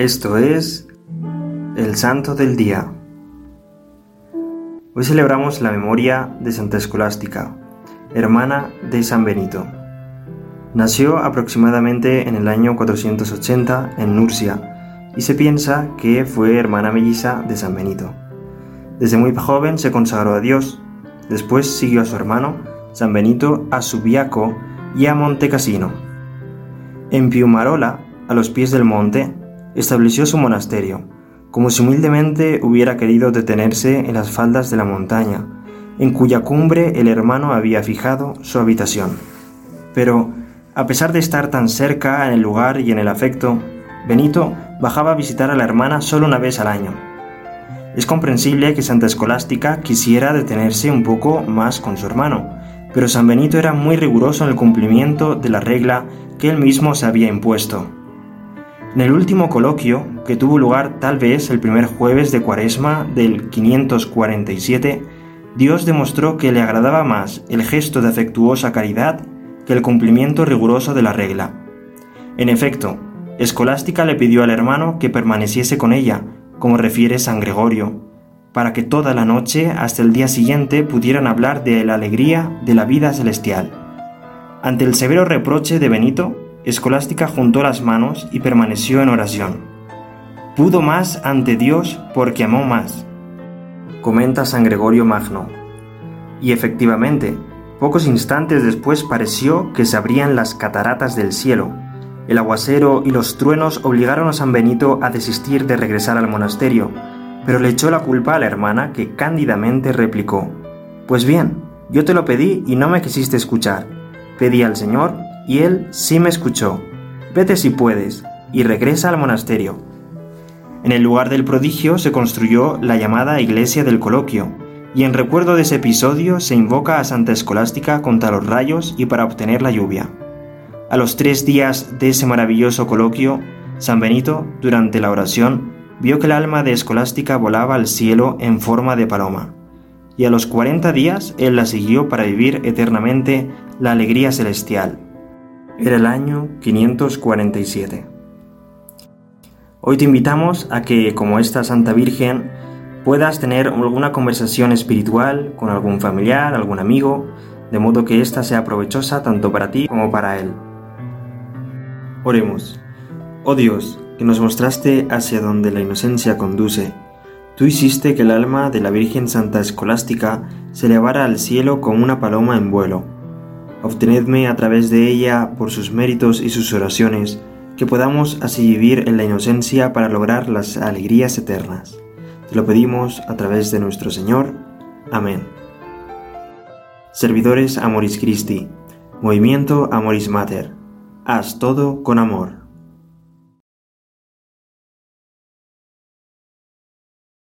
Esto es el Santo del Día. Hoy celebramos la memoria de Santa Escolástica, hermana de San Benito. Nació aproximadamente en el año 480 en Nursia y se piensa que fue hermana melliza de San Benito. Desde muy joven se consagró a Dios, después siguió a su hermano, San Benito, a Subiaco y a Monte Cassino. En Piumarola, a los pies del monte, estableció su monasterio, como si humildemente hubiera querido detenerse en las faldas de la montaña, en cuya cumbre el hermano había fijado su habitación. Pero, a pesar de estar tan cerca en el lugar y en el afecto, Benito bajaba a visitar a la hermana solo una vez al año. Es comprensible que Santa Escolástica quisiera detenerse un poco más con su hermano, pero San Benito era muy riguroso en el cumplimiento de la regla que él mismo se había impuesto. En el último coloquio, que tuvo lugar tal vez el primer jueves de Cuaresma del 547, Dios demostró que le agradaba más el gesto de afectuosa caridad que el cumplimiento riguroso de la regla. En efecto, Escolástica le pidió al hermano que permaneciese con ella, como refiere San Gregorio, para que toda la noche hasta el día siguiente pudieran hablar de la alegría de la vida celestial. Ante el severo reproche de Benito, Escolástica juntó las manos y permaneció en oración. Pudo más ante Dios porque amó más. Comenta San Gregorio Magno. Y efectivamente, pocos instantes después pareció que se abrían las cataratas del cielo. El aguacero y los truenos obligaron a San Benito a desistir de regresar al monasterio, pero le echó la culpa a la hermana que cándidamente replicó, Pues bien, yo te lo pedí y no me quisiste escuchar. Pedí al Señor y Él sí me escuchó. Vete si puedes y regresa al monasterio. En el lugar del prodigio se construyó la llamada Iglesia del Coloquio, y en recuerdo de ese episodio se invoca a Santa Escolástica contra los rayos y para obtener la lluvia. A los tres días de ese maravilloso coloquio, San Benito, durante la oración, vio que el alma de Escolástica volaba al cielo en forma de paloma, y a los cuarenta días él la siguió para vivir eternamente la alegría celestial. Era el año 547. Hoy te invitamos a que, como esta Santa Virgen, puedas tener alguna conversación espiritual con algún familiar, algún amigo, de modo que ésta sea provechosa tanto para ti como para él. Oremos. Oh Dios, que nos mostraste hacia donde la inocencia conduce, tú hiciste que el alma de la Virgen Santa Escolástica se elevara al cielo como una paloma en vuelo. Obtenedme a través de ella, por sus méritos y sus oraciones, que podamos así vivir en la inocencia para lograr las alegrías eternas. Te lo pedimos a través de nuestro Señor. Amén. Servidores Amoris Christi, Movimiento Amoris Mater. Haz todo con amor.